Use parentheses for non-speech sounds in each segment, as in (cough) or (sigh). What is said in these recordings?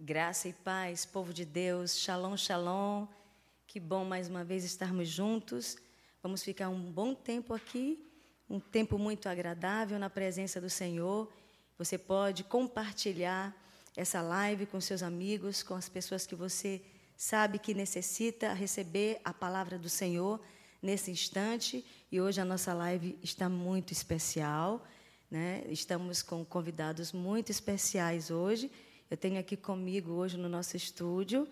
Graça e paz, povo de Deus, shalom, shalom. Que bom mais uma vez estarmos juntos. Vamos ficar um bom tempo aqui, um tempo muito agradável na presença do Senhor. Você pode compartilhar essa live com seus amigos, com as pessoas que você sabe que necessita receber a palavra do Senhor nesse instante. E hoje a nossa live está muito especial. Né? Estamos com convidados muito especiais hoje. Eu tenho aqui comigo hoje no nosso estúdio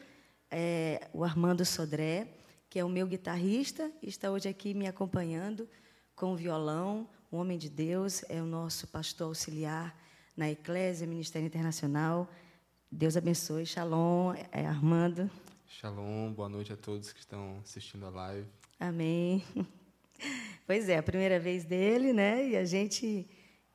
é, o Armando Sodré, que é o meu guitarrista, e está hoje aqui me acompanhando com o violão, um homem de Deus, é o nosso pastor auxiliar na Eclésia, Ministério Internacional. Deus abençoe. Shalom, é Armando. Shalom, boa noite a todos que estão assistindo a live. Amém. (laughs) Pois é, a primeira vez dele, né? E a gente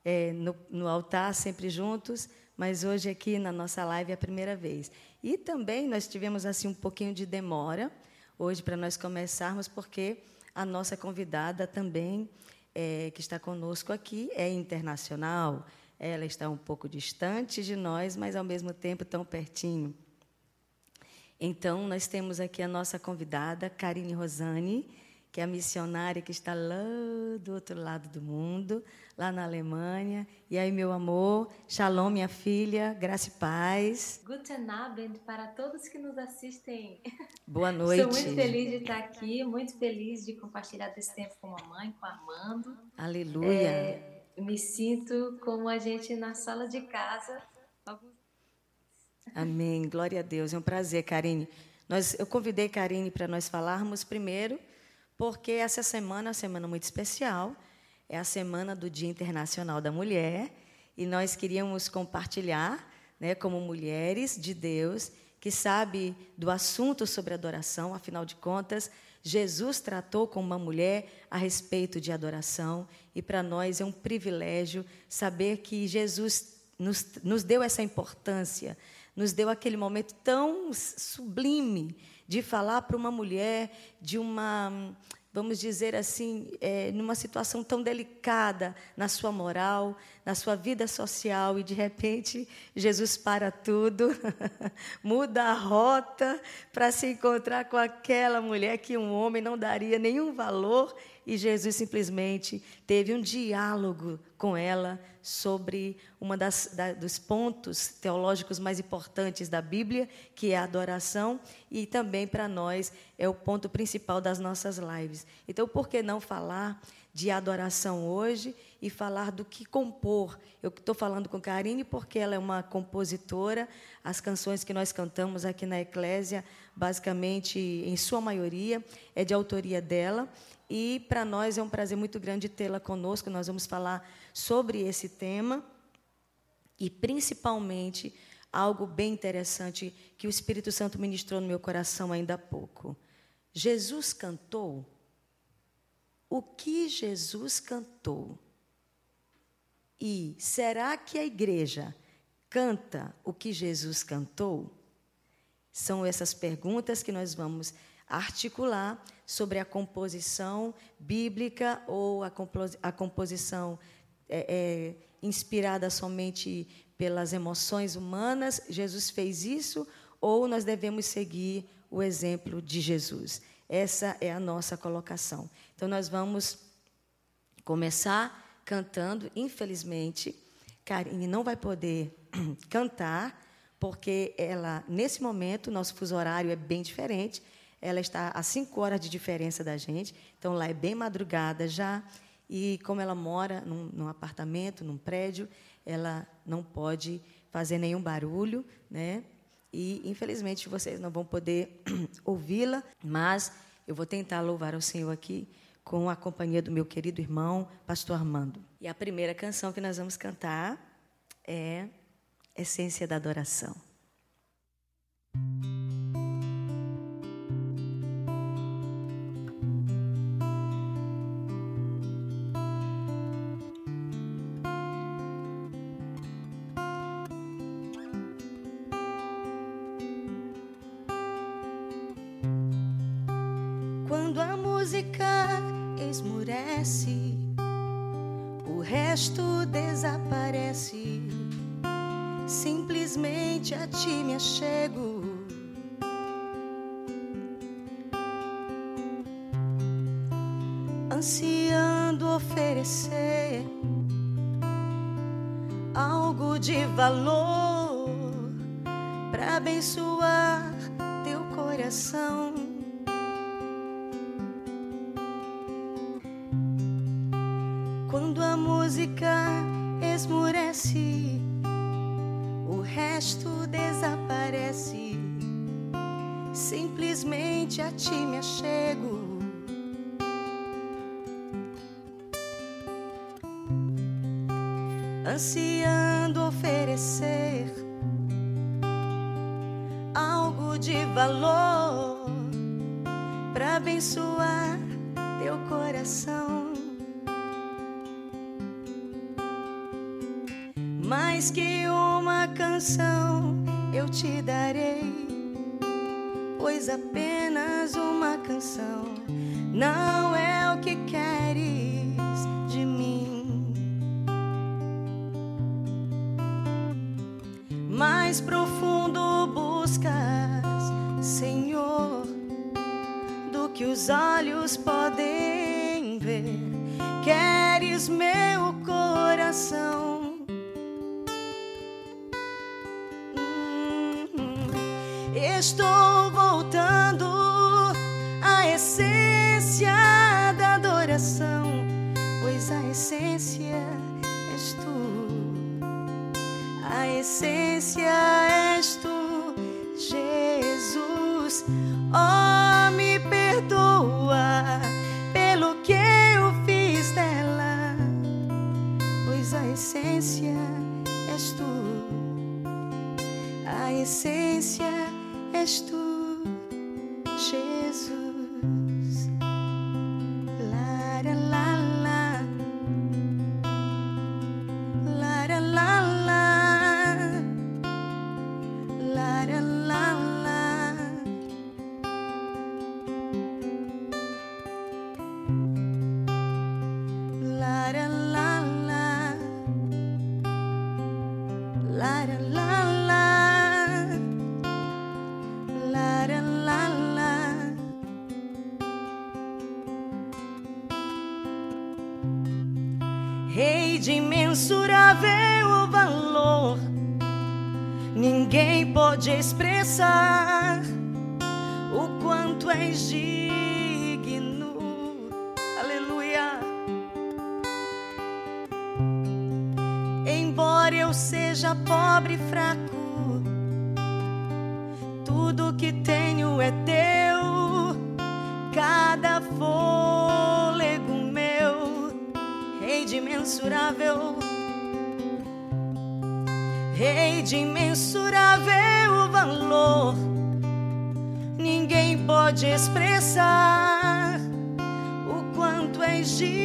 é, no, no altar sempre juntos, mas hoje aqui na nossa live é a primeira vez. E também nós tivemos assim um pouquinho de demora hoje para nós começarmos, porque a nossa convidada também, é, que está conosco aqui, é internacional. Ela está um pouco distante de nós, mas ao mesmo tempo tão pertinho. Então, nós temos aqui a nossa convidada, Karine Rosani, que é a missionária que está lá do outro lado do mundo, lá na Alemanha. E aí, meu amor, shalom, minha filha, graça e paz. Guten Abend para todos que nos assistem. (laughs) Boa noite. Estou muito feliz de estar aqui, muito feliz de compartilhar desse tempo com a mamãe, com a Armando. Aleluia. É, me sinto como a gente na sala de casa. Amém. Glória a Deus. É um prazer, Karine. Nós, eu convidei Karine para nós falarmos primeiro porque essa semana é uma semana muito especial, é a semana do Dia Internacional da Mulher, e nós queríamos compartilhar, né, como mulheres de Deus, que sabe do assunto sobre adoração, afinal de contas, Jesus tratou com uma mulher a respeito de adoração, e para nós é um privilégio saber que Jesus nos, nos deu essa importância, nos deu aquele momento tão sublime de falar para uma mulher de uma, vamos dizer assim, é, numa situação tão delicada na sua moral, na sua vida social, e de repente Jesus para tudo, (laughs) muda a rota para se encontrar com aquela mulher que um homem não daria nenhum valor, e Jesus simplesmente teve um diálogo com ela sobre uma das da, dos pontos teológicos mais importantes da Bíblia, que é a adoração, e também para nós é o ponto principal das nossas lives. Então, por que não falar de adoração hoje e falar do que compor? Eu estou falando com Karine porque ela é uma compositora. As canções que nós cantamos aqui na Eclésia, basicamente, em sua maioria, é de autoria dela. E para nós é um prazer muito grande tê-la conosco. Nós vamos falar sobre esse tema e principalmente algo bem interessante que o Espírito Santo ministrou no meu coração ainda há pouco. Jesus cantou. O que Jesus cantou? E será que a igreja canta o que Jesus cantou? São essas perguntas que nós vamos articular sobre a composição bíblica ou a, a composição é, é, inspirada somente pelas emoções humanas. Jesus fez isso ou nós devemos seguir o exemplo de Jesus? Essa é a nossa colocação. Então, nós vamos começar cantando, infelizmente. Karine não vai poder (clears throat) cantar, porque ela, nesse momento, nosso fuso horário é bem diferente. Ela está a cinco horas de diferença da gente, então lá é bem madrugada já. E como ela mora num, num apartamento, num prédio, ela não pode fazer nenhum barulho, né? E infelizmente vocês não vão poder (clears throat) ouvi-la, mas eu vou tentar louvar ao Senhor aqui com a companhia do meu querido irmão, Pastor Armando. E a primeira canção que nós vamos cantar é Essência da Adoração. Oferecer algo de valor para abençoar teu coração. mais que uma canção eu te darei, pois apenas uma canção não é o que queres Mais profundo Rei de imensurável valor, ninguém pode expressar o quanto és digno. Aleluia. Embora eu seja pobre e fraco, Imensurável, Rei de imensurável valor, ninguém pode expressar o quanto és digno.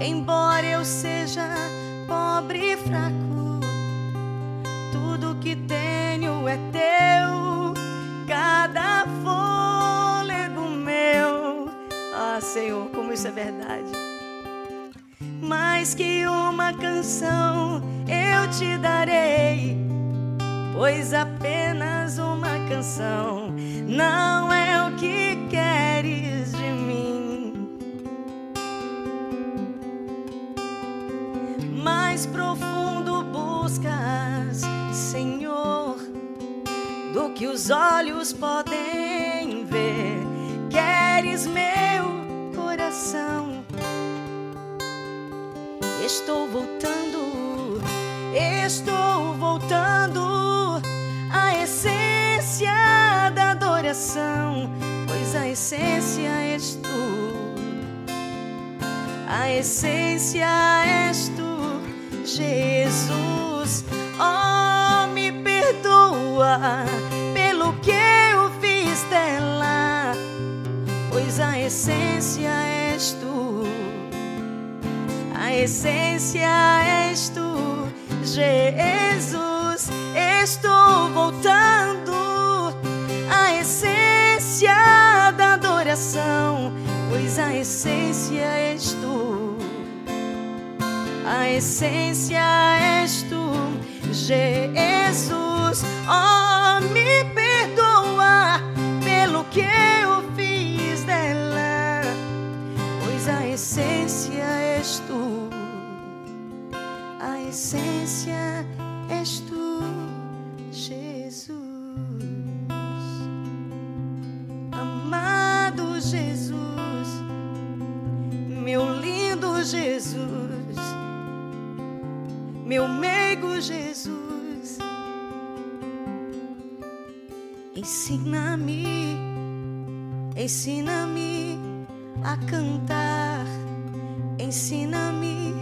Embora eu seja pobre e fraco, Mais que uma canção eu te darei, pois apenas uma canção não é o que queres de mim. mais profundo buscas, Senhor, do que os olhos podem ver. Queres meu coração. Estou voltando, estou voltando à essência da adoração, pois a essência és tu. A essência és tu, Jesus. Oh, me perdoa pelo que eu fiz dela, pois a essência és tu. A essência és tu, Jesus. Estou voltando à essência da adoração, pois a essência és tu. A essência és tu, Jesus. Oh, me tu. A essência és tu, Jesus. Amado Jesus, meu lindo Jesus, meu meigo Jesus, ensina-me, ensina-me a cantar, ensina-me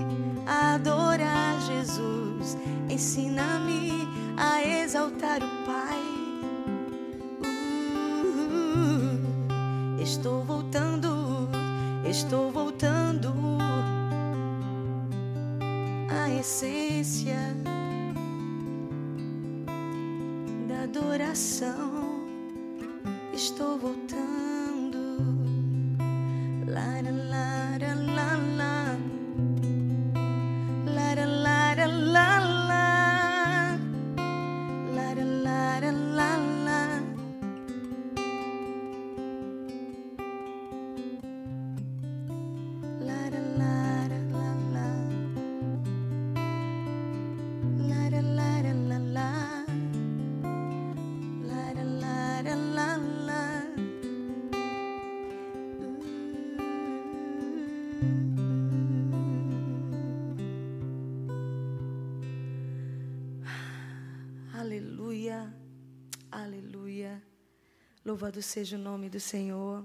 a adorar Jesus, ensina-me a exaltar o Pai. Uh, estou voltando, estou voltando à essência da adoração. Estou voltando. Louvado seja o nome do Senhor.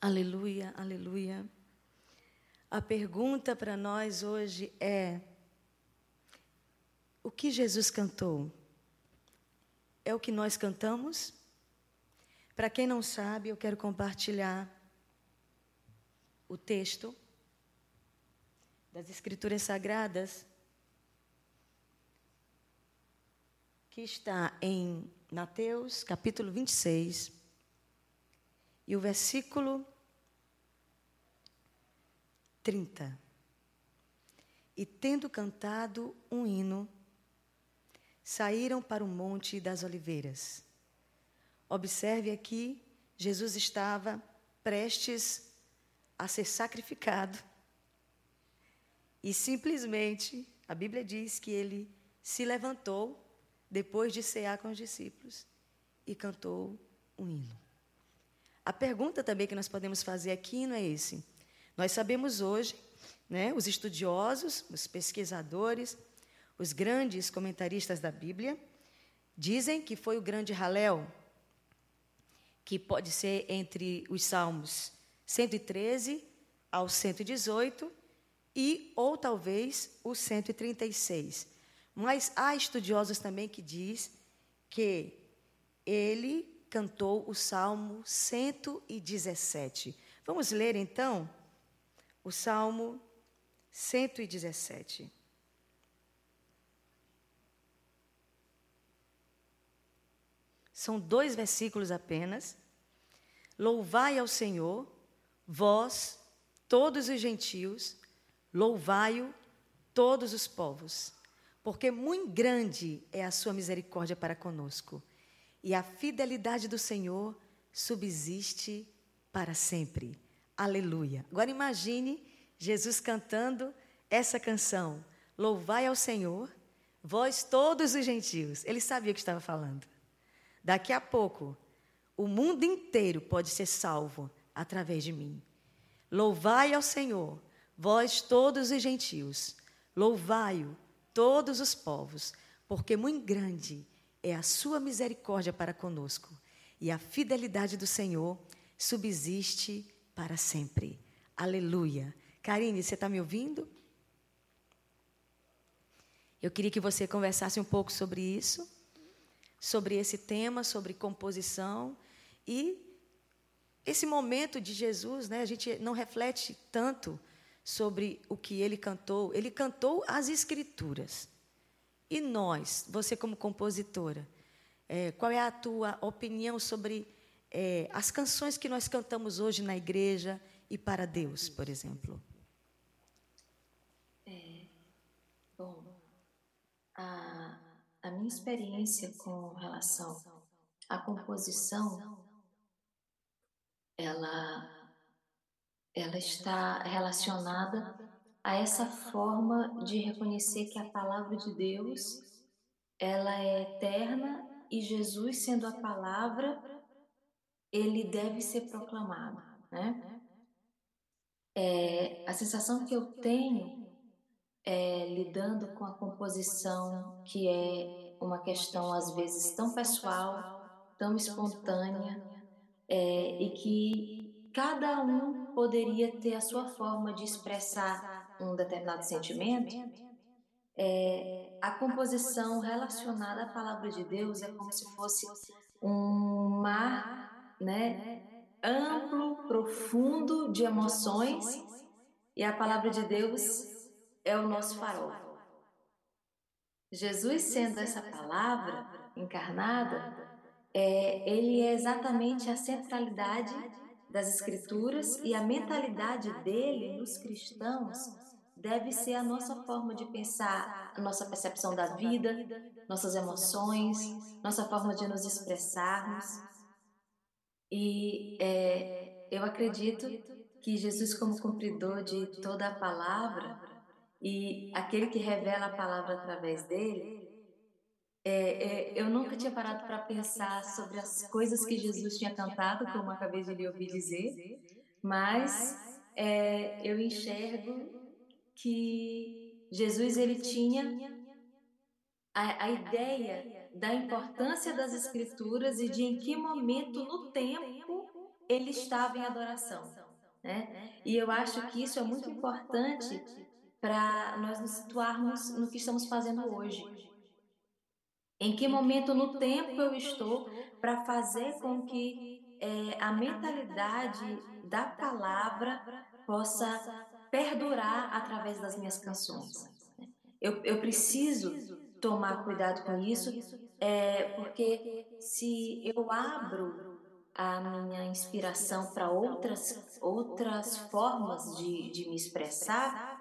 Aleluia, aleluia. A pergunta para nós hoje é: o que Jesus cantou? É o que nós cantamos? Para quem não sabe, eu quero compartilhar o texto das Escrituras Sagradas que está em Mateus, capítulo 26, e o versículo 30. E tendo cantado um hino, saíram para o Monte das Oliveiras. Observe aqui, Jesus estava prestes a ser sacrificado. E simplesmente, a Bíblia diz que ele se levantou depois de cear com os discípulos e cantou um hino. A pergunta também que nós podemos fazer aqui não é esse. Nós sabemos hoje, né, os estudiosos, os pesquisadores, os grandes comentaristas da Bíblia, dizem que foi o grande Halel, que pode ser entre os Salmos 113 ao 118 e ou talvez o 136. Mas há estudiosos também que diz que ele cantou o Salmo 117. Vamos ler então o Salmo 117. São dois versículos apenas. Louvai ao Senhor, vós, todos os gentios, louvai-o, todos os povos, porque muito grande é a sua misericórdia para conosco, e a fidelidade do Senhor subsiste para sempre. Aleluia. Agora imagine Jesus cantando essa canção: Louvai ao Senhor, vós todos os gentios. Ele sabia o que estava falando. Daqui a pouco, o mundo inteiro pode ser salvo através de mim. Louvai ao Senhor, vós todos os gentios. Louvai-o, todos os povos, porque muito grande é a sua misericórdia para conosco, e a fidelidade do Senhor subsiste para sempre. Aleluia. Karine, você está me ouvindo? Eu queria que você conversasse um pouco sobre isso sobre esse tema, sobre composição e esse momento de Jesus, né? A gente não reflete tanto sobre o que ele cantou, ele cantou as escrituras. E nós, você como compositora, é, qual é a tua opinião sobre é, as canções que nós cantamos hoje na igreja e para Deus, por exemplo? É, bom, a, a minha experiência com relação à composição, ela ela está relacionada a essa forma de reconhecer que a palavra de Deus ela é eterna e Jesus sendo a palavra ele deve ser proclamado, né? É, a sensação que eu tenho é, lidando com a composição, que é uma questão às vezes tão pessoal, tão espontânea, é, e que cada um poderia ter a sua forma de expressar um determinado sentimento. É, a composição relacionada à palavra de Deus é como se fosse um mar, né, amplo, profundo de emoções, e a palavra de Deus é o nosso farol. Jesus, sendo essa palavra encarnada, é, ele é exatamente a centralidade das Escrituras e a mentalidade dele nos cristãos deve ser a nossa forma de pensar, a nossa percepção da vida, nossas emoções, nossa forma de nos expressarmos. E é, eu acredito que Jesus, como cumpridor de toda a palavra, e aquele que revela a palavra através dele, é, é, eu nunca tinha parado para pensar sobre as coisas que Jesus tinha cantado, como acabei de lhe ouvir dizer, mas é, eu enxergo que Jesus ele tinha a, a ideia da importância das escrituras e de em que momento no tempo ele estava em adoração. Né? E eu acho que isso é muito importante para nós nos situarmos no que estamos fazendo hoje. Em que momento no tempo eu estou para fazer com que é, a mentalidade da palavra possa perdurar através das minhas canções. Eu, eu preciso tomar cuidado com isso, é, porque se eu abro a minha inspiração para outras, outras formas de, de me expressar,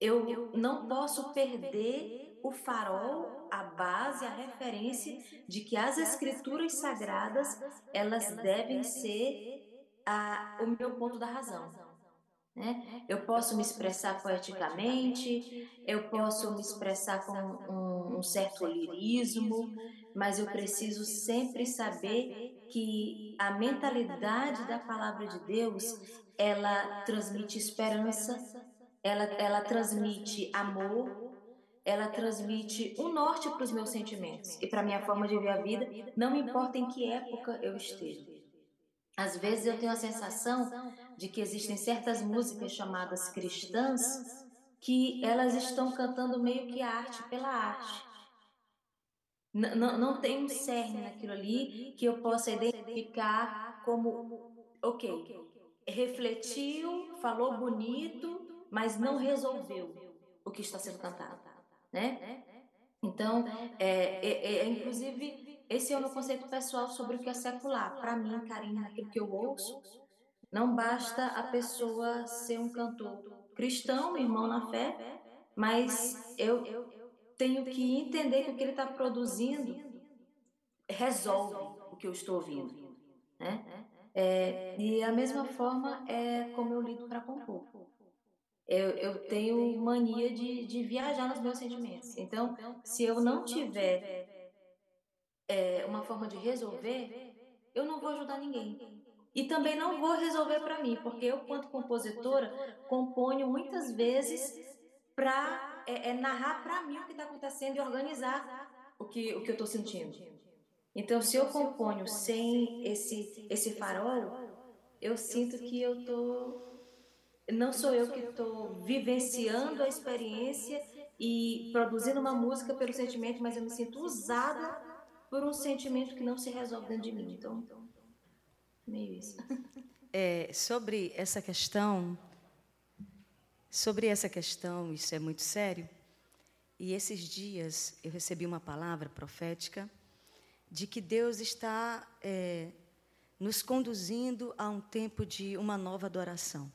eu não posso perder o farol, a base, a referência de que as escrituras sagradas elas devem ser a, o meu ponto da razão. Né? Eu posso me expressar poeticamente, eu posso me expressar com um, um certo lirismo, mas eu preciso sempre saber que a mentalidade da palavra de Deus ela transmite esperança, ela, ela transmite amor, ela transmite um norte para os meus sentimentos e para a minha forma de ver a vida, não importa em que época eu esteja. Às vezes eu tenho a sensação de que existem certas músicas chamadas cristãs que elas estão cantando meio que a arte pela arte. Não, não, não tem um cerne naquilo ali que eu possa identificar como, ok, refletiu, falou bonito, mas não resolveu o que está sendo cantado, né? Então, é, é, é, inclusive, esse é o meu conceito pessoal sobre o que é secular. Para mim, Karine, naquilo que eu ouço, não basta a pessoa ser um cantor cristão, irmão na fé, mas eu tenho que entender que o que ele está produzindo resolve o que eu estou ouvindo, né? É, e a mesma forma é como eu lido para compor eu, eu tenho mania de, de viajar nos meus sentimentos. Então, se eu não tiver é, uma forma de resolver, eu não vou ajudar ninguém. E também não vou resolver para mim, porque eu, quanto compositora, componho muitas vezes para é, é, narrar para mim o que está acontecendo e organizar o que, o que eu estou sentindo. Então, se eu componho sem esse, esse farol, eu sinto que eu estou não sou eu que estou vivenciando a experiência e produzindo uma música pelo sentimento, mas eu me sinto usada por um sentimento que não se resolve dentro de mim. Então, meio isso. É, sobre essa questão, sobre essa questão, isso é muito sério. E esses dias eu recebi uma palavra profética de que Deus está é, nos conduzindo a um tempo de uma nova adoração.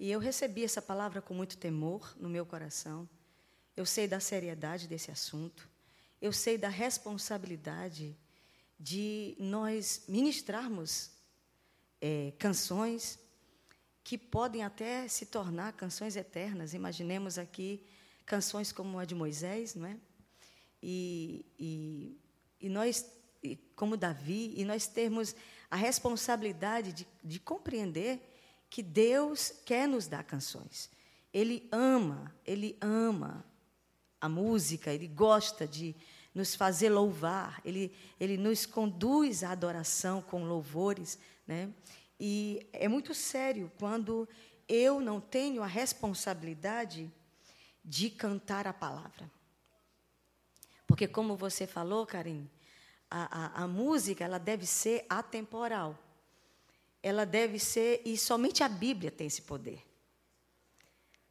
E eu recebi essa palavra com muito temor no meu coração. eu sei da seriedade desse assunto, eu sei da responsabilidade de nós ministrarmos é, canções que podem até se tornar canções eternas. Imaginemos aqui canções como a de Moisés, não é? E, e, e nós, como Davi, e nós termos a responsabilidade de, de compreender que Deus quer nos dar canções. Ele ama, ele ama a música, ele gosta de nos fazer louvar, ele, ele nos conduz à adoração com louvores. Né? E é muito sério quando eu não tenho a responsabilidade de cantar a palavra. Porque, como você falou, Karim, a, a, a música ela deve ser atemporal. Ela deve ser, e somente a Bíblia tem esse poder.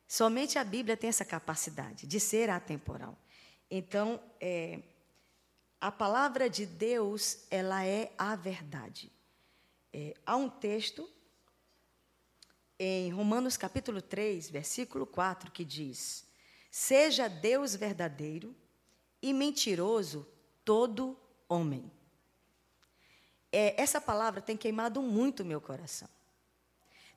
Somente a Bíblia tem essa capacidade de ser atemporal. Então, é, a palavra de Deus, ela é a verdade. É, há um texto em Romanos capítulo 3, versículo 4, que diz: Seja Deus verdadeiro e mentiroso todo homem. É, essa palavra tem queimado muito meu coração.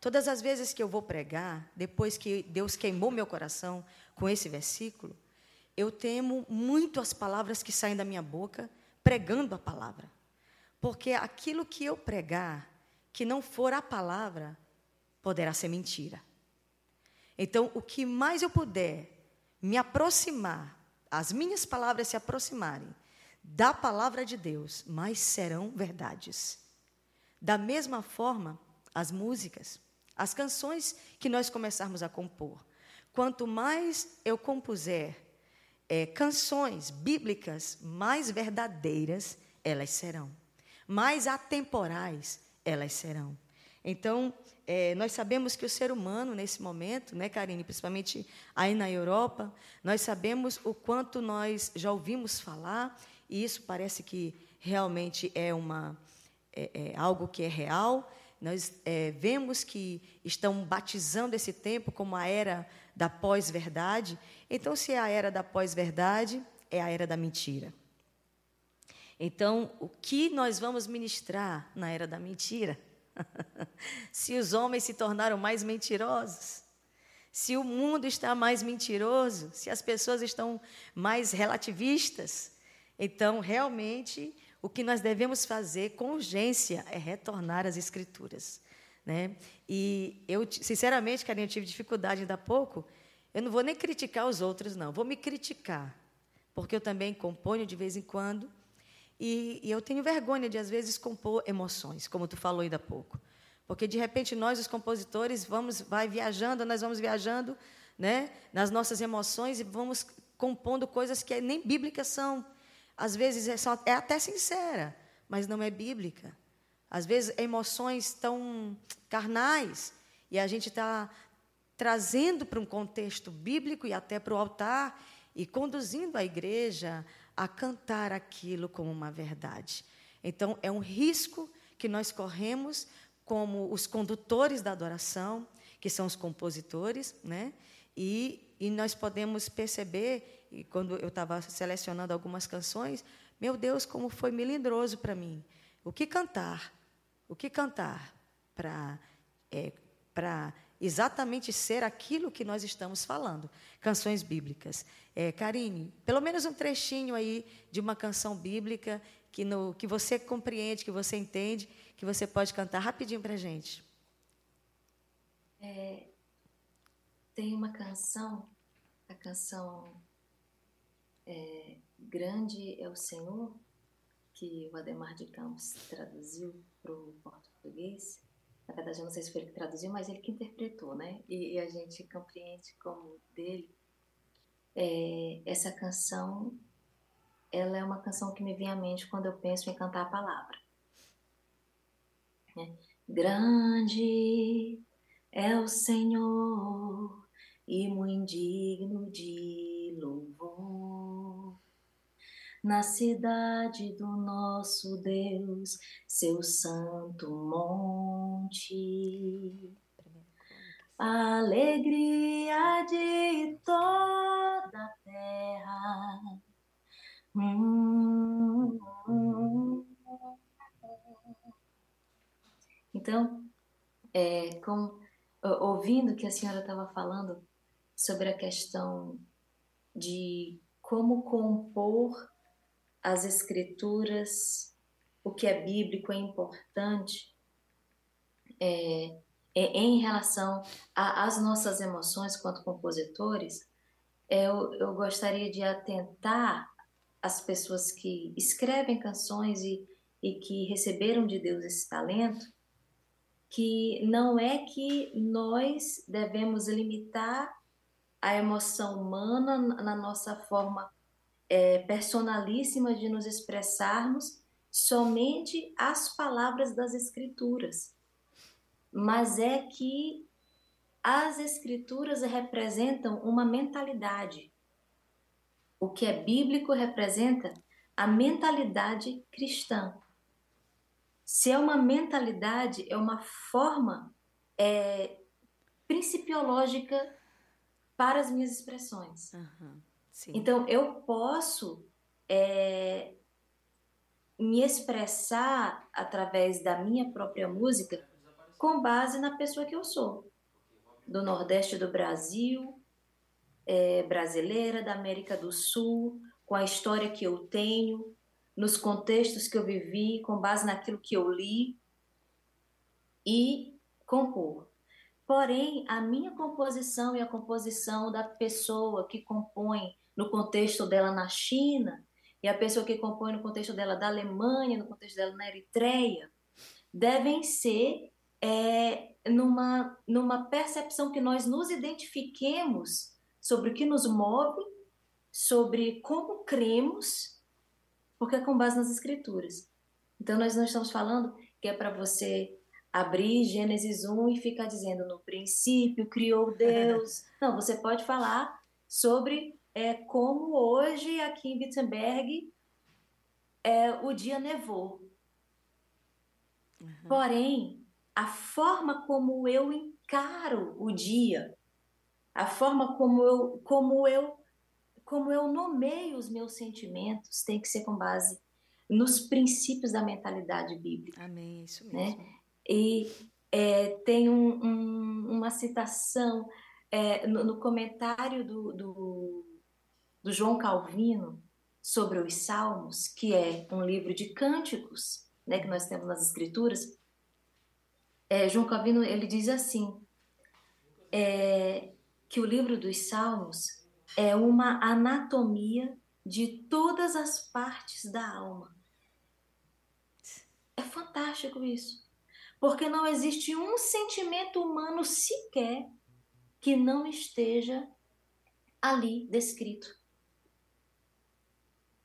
Todas as vezes que eu vou pregar, depois que Deus queimou meu coração com esse versículo, eu temo muito as palavras que saem da minha boca pregando a palavra. Porque aquilo que eu pregar, que não for a palavra, poderá ser mentira. Então, o que mais eu puder me aproximar, as minhas palavras se aproximarem da palavra de Deus, mais serão verdades. Da mesma forma, as músicas. As canções que nós começarmos a compor. Quanto mais eu compuser é, canções bíblicas mais verdadeiras, elas serão. Mais atemporais, elas serão. Então, é, nós sabemos que o ser humano, nesse momento, né, Karine, principalmente aí na Europa, nós sabemos o quanto nós já ouvimos falar, e isso parece que realmente é, uma, é, é algo que é real, nós é, vemos que estão batizando esse tempo como a era da pós-verdade. Então, se é a era da pós-verdade, é a era da mentira. Então, o que nós vamos ministrar na era da mentira? (laughs) se os homens se tornaram mais mentirosos, se o mundo está mais mentiroso, se as pessoas estão mais relativistas, então realmente o que nós devemos fazer com urgência é retornar às Escrituras. Né? E eu, sinceramente, Carinha, eu tive dificuldade ainda há pouco. Eu não vou nem criticar os outros, não. Vou me criticar, porque eu também componho de vez em quando. E, e eu tenho vergonha de, às vezes, compor emoções, como tu falou ainda há pouco. Porque, de repente, nós, os compositores, vamos, vai viajando, nós vamos viajando né, nas nossas emoções e vamos compondo coisas que nem bíblicas são. Às vezes é, só, é até sincera, mas não é bíblica. Às vezes emoções tão carnais e a gente está trazendo para um contexto bíblico e até para o altar e conduzindo a igreja a cantar aquilo como uma verdade. Então, é um risco que nós corremos como os condutores da adoração, que são os compositores, né? e, e nós podemos perceber e quando eu estava selecionando algumas canções, meu Deus, como foi melindroso para mim. O que cantar? O que cantar para é, para exatamente ser aquilo que nós estamos falando, canções bíblicas. É, Karine, pelo menos um trechinho aí de uma canção bíblica que, no, que você compreende, que você entende, que você pode cantar rapidinho para gente. É, tem uma canção, a canção é, Grande é o Senhor, que o Ademar de Campos traduziu para o português. Na verdade, eu não sei se foi ele que traduziu, mas ele que interpretou, né? E, e a gente compreende como dele. É, essa canção, ela é uma canção que me vem à mente quando eu penso em cantar a palavra. É, Grande é o Senhor e muito na cidade do nosso Deus, seu santo monte. Alegria de toda a terra. Hum. Então, é, com, ouvindo que a senhora estava falando sobre a questão de como compor as escrituras, o que é bíblico é importante é, é, em relação às nossas emoções quanto compositores, é, eu, eu gostaria de atentar as pessoas que escrevem canções e, e que receberam de Deus esse talento, que não é que nós devemos limitar a emoção humana na nossa forma é, personalíssima de nos expressarmos somente as palavras das Escrituras, mas é que as Escrituras representam uma mentalidade. O que é bíblico representa a mentalidade cristã. Se é uma mentalidade, é uma forma é, principiológica para as minhas expressões. Uhum, então, eu posso é, me expressar através da minha própria música com base na pessoa que eu sou. Do Nordeste do Brasil, é, brasileira, da América do Sul, com a história que eu tenho, nos contextos que eu vivi, com base naquilo que eu li e compor. Porém, a minha composição e a composição da pessoa que compõe no contexto dela na China e a pessoa que compõe no contexto dela da Alemanha, no contexto dela na Eritreia, devem ser é, numa, numa percepção que nós nos identifiquemos sobre o que nos move, sobre como cremos porque é com base nas escrituras. Então nós não estamos falando que é para você abrir Gênesis 1 e ficar dizendo no princípio criou Deus. (laughs) não, você pode falar sobre é, como hoje aqui em Wittenberg é, o dia nevou. Uhum. Porém, a forma como eu encaro o dia, a forma como eu, como eu como eu nomeio os meus sentimentos tem que ser com base nos princípios da mentalidade bíblica. Amém, isso né? mesmo. Né? E é, tem um, um, uma citação é, no, no, comentário do, do, do João Calvino sobre os Salmos, que é um livro de cânticos né, que nós temos nas Escrituras. É, João Calvino ele diz assim é, que o livro dos Salmos é uma anatomia de todas as partes da alma. É fantástico isso. Porque não existe um sentimento humano sequer que não esteja ali descrito.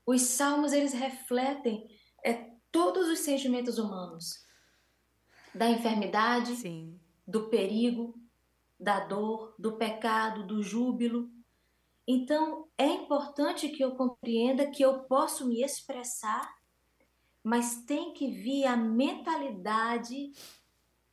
Os salmos eles refletem é, todos os sentimentos humanos, da enfermidade, Sim. do perigo, da dor, do pecado, do júbilo, então, é importante que eu compreenda que eu posso me expressar, mas tem que vir a mentalidade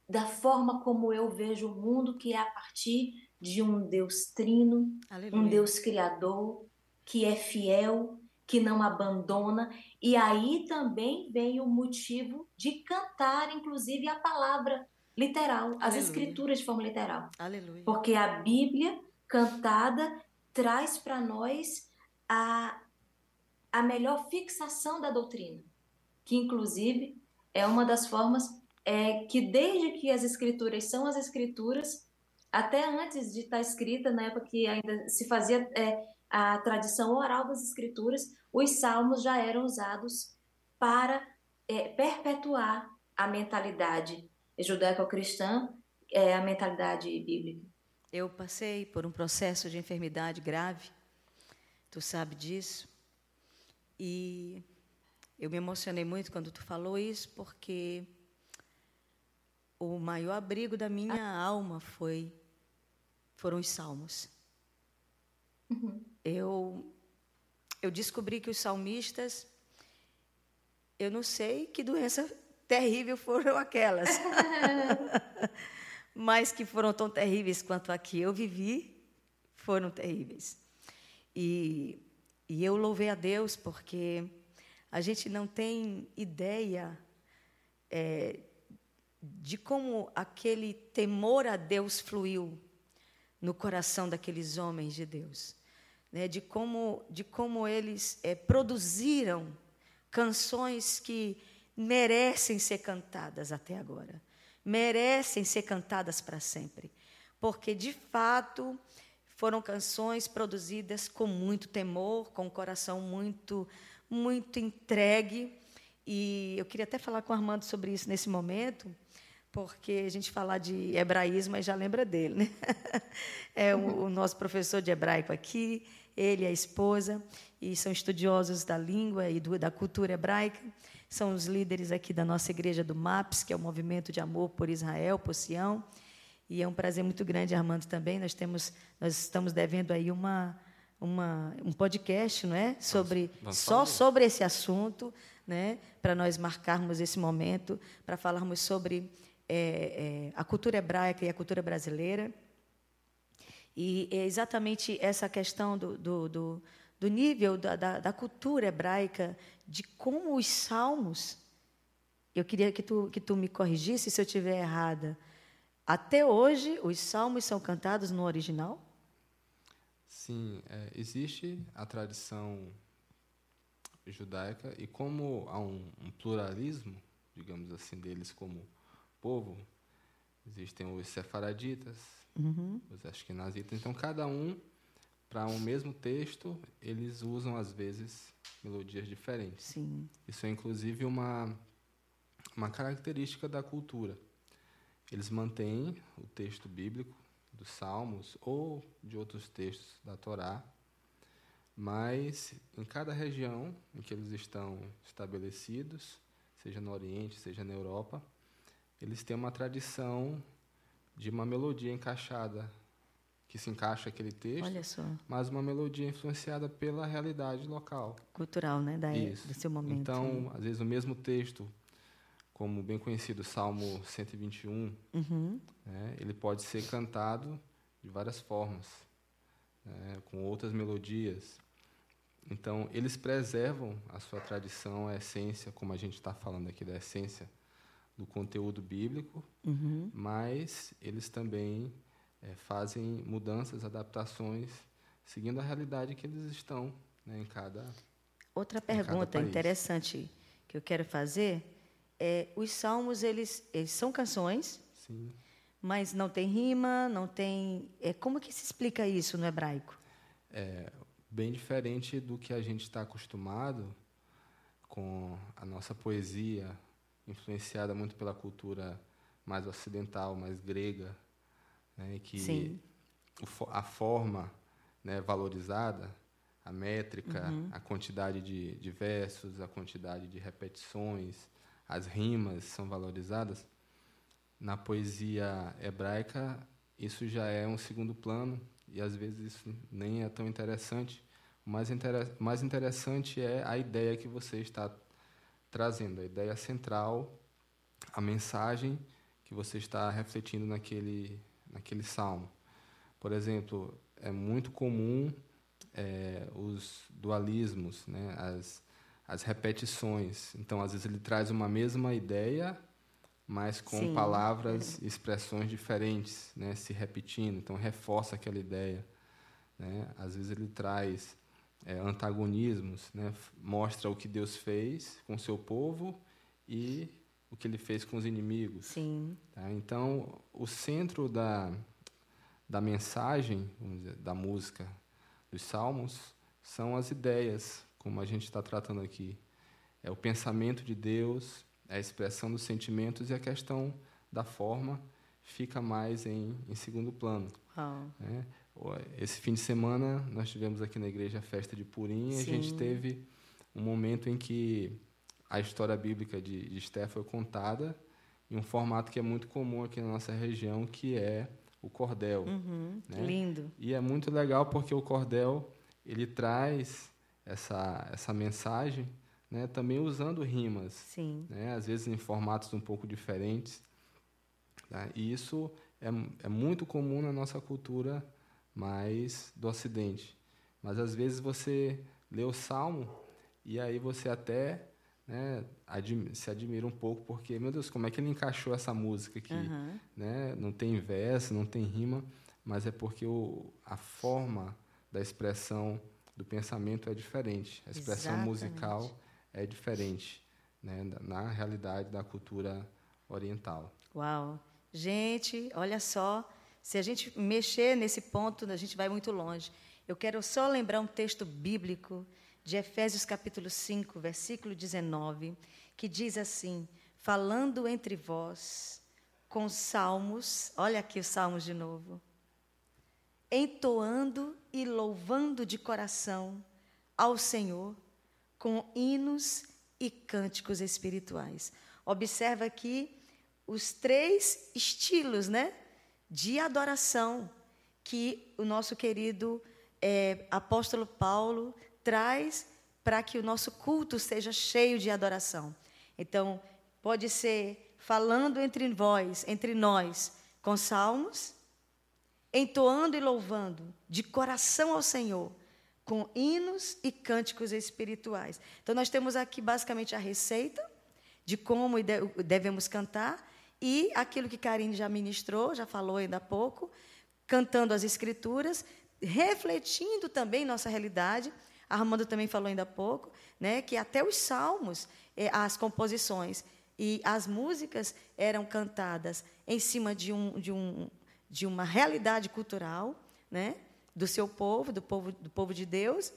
da forma como eu vejo o mundo, que é a partir de um Deus trino, Aleluia. um Deus criador, que é fiel, que não abandona. E aí também vem o motivo de cantar, inclusive, a palavra literal, Aleluia. as escrituras de forma literal. Aleluia. Porque a Bíblia cantada traz para nós a, a melhor fixação da doutrina, que inclusive é uma das formas é, que desde que as escrituras são as escrituras, até antes de estar tá escrita, na época que ainda se fazia é, a tradição oral das escrituras, os salmos já eram usados para é, perpetuar a mentalidade judaico-cristã, é, a mentalidade bíblica. Eu passei por um processo de enfermidade grave, tu sabe disso, e eu me emocionei muito quando tu falou isso, porque o maior abrigo da minha alma foi foram os salmos. Uhum. Eu eu descobri que os salmistas eu não sei que doença terrível foram aquelas. (laughs) mas que foram tão terríveis quanto a que eu vivi, foram terríveis. E, e eu louvei a Deus porque a gente não tem ideia é, de como aquele temor a Deus fluiu no coração daqueles homens de Deus, né? de, como, de como eles é, produziram canções que merecem ser cantadas até agora, merecem ser cantadas para sempre, porque de fato foram canções produzidas com muito temor, com o coração muito, muito entregue. E eu queria até falar com o Armando sobre isso nesse momento, porque a gente falar de hebraísmo, já lembra dele, né? (laughs) É o, o nosso professor de hebraico aqui, ele e a esposa, e são estudiosos da língua e do, da cultura hebraica. São os líderes aqui da nossa igreja do MAPS, que é o Movimento de Amor por Israel, por Sião. E é um prazer muito grande, Armando, também. Nós temos, nós estamos devendo aí uma, uma um podcast, não é, sobre vamos, só sobre esse assunto, né, para nós marcarmos esse momento, para falarmos sobre é, é, a cultura hebraica e a cultura brasileira. E é exatamente essa questão do, do, do, do nível da, da, da, cultura hebraica, de como os salmos. Eu queria que tu, que tu me corrigisse se eu estiver errada até hoje, os salmos são cantados no original? Sim, é, existe a tradição judaica e como há um, um, pluralismo, digamos assim, deles como povo, existem os sefaraditas, uhum. os ashkenazitas, então cada um, para um mesmo texto, eles usam às vezes melodias diferentes. Sim. Isso é inclusive uma, uma característica da cultura. Eles mantêm o texto bíblico dos Salmos ou de outros textos da Torá, mas em cada região em que eles estão estabelecidos, seja no Oriente, seja na Europa, eles têm uma tradição de uma melodia encaixada que se encaixa aquele texto, mas uma melodia influenciada pela realidade local, cultural, né, da Isso. do seu momento. Então, às vezes o mesmo texto como bem conhecido Salmo 121, uhum. né, ele pode ser cantado de várias formas, né, com outras melodias. Então, eles preservam a sua tradição, a essência, como a gente está falando aqui da essência do conteúdo bíblico, uhum. mas eles também é, fazem mudanças, adaptações, seguindo a realidade que eles estão né, em cada. Outra pergunta interessante que eu quero fazer é, os salmos eles, eles são canções, Sim. mas não tem rima, não tem. É, como que se explica isso no hebraico? É bem diferente do que a gente está acostumado com a nossa poesia, influenciada muito pela cultura mais ocidental, mais grega, né, que Sim. A forma né, valorizada, a métrica, uhum. a quantidade de, de versos, a quantidade de repetições, as rimas são valorizadas, na poesia hebraica isso já é um segundo plano e às vezes isso nem é tão interessante. O mais, inter mais interessante é a ideia que você está trazendo, a ideia central, a mensagem que você está refletindo naquele, naquele salmo. Por exemplo, é muito comum é, os dualismos, né, as, as repetições. Então, às vezes ele traz uma mesma ideia, mas com Sim. palavras e expressões diferentes, né, se repetindo. Então, reforça aquela ideia. Né? Às vezes ele traz é, antagonismos, né? mostra o que Deus fez com o seu povo e o que ele fez com os inimigos. Sim. Tá? Então, o centro da, da mensagem, dizer, da música dos salmos, são as ideias, como a gente está tratando aqui. É o pensamento de Deus, é a expressão dos sentimentos e a questão da forma fica mais em, em segundo plano. Oh. Né? Esse fim de semana nós tivemos aqui na igreja a festa de Purim e a gente teve um momento em que a história bíblica de, de Esther foi contada em um formato que é muito comum aqui na nossa região, que é o cordel. Uhum, né? Lindo. E é muito legal porque o cordel ele traz essa, essa mensagem, né, também usando rimas, Sim. Né, às vezes em formatos um pouco diferentes. Tá? E isso é, é muito comum na nossa cultura mais do Ocidente. Mas às vezes você lê o Salmo e aí você até né, se admira um pouco, porque, meu Deus, como é que ele encaixou essa música aqui? Uhum. Né? Não tem verso, não tem rima, mas é porque o, a forma da expressão do pensamento é diferente. A expressão Exatamente. musical é diferente né, na realidade da cultura oriental. Uau! Gente, olha só, se a gente mexer nesse ponto, a gente vai muito longe. Eu quero só lembrar um texto bíblico de Efésios capítulo 5, versículo 19, que diz assim: falando entre vós com salmos, olha aqui os salmos de novo, entoando e louvando de coração ao Senhor com hinos e cânticos espirituais. Observa aqui os três estilos, né, de adoração que o nosso querido é, apóstolo Paulo traz para que o nosso culto seja cheio de adoração. Então, pode ser falando entre vós, entre nós, com salmos, entoando e louvando de coração ao Senhor, com hinos e cânticos espirituais. Então, nós temos aqui basicamente a receita de como devemos cantar e aquilo que Karine já ministrou, já falou ainda há pouco, cantando as Escrituras, refletindo também nossa realidade. Armando também falou ainda há pouco, né, que até os salmos, eh, as composições e as músicas eram cantadas em cima de, um, de, um, de uma realidade cultural, né, do seu povo, do povo, do povo de Deus.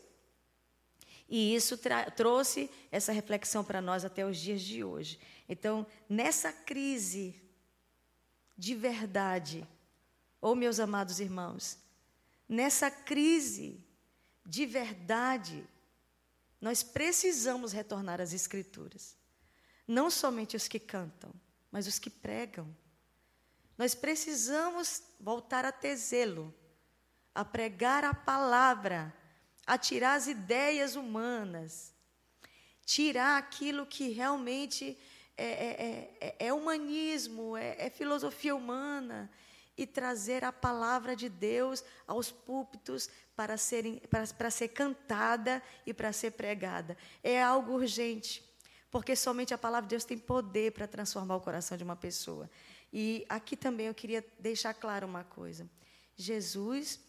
E isso trouxe essa reflexão para nós até os dias de hoje. Então, nessa crise de verdade, ou oh, meus amados irmãos, nessa crise de verdade, nós precisamos retornar às Escrituras. Não somente os que cantam, mas os que pregam. Nós precisamos voltar a ter zelo, a pregar a palavra, a tirar as ideias humanas, tirar aquilo que realmente é, é, é, é humanismo, é, é filosofia humana, e trazer a palavra de Deus aos púlpitos para, serem, para, para ser cantada e para ser pregada. É algo urgente, porque somente a palavra de Deus tem poder para transformar o coração de uma pessoa. E aqui também eu queria deixar claro uma coisa. Jesus,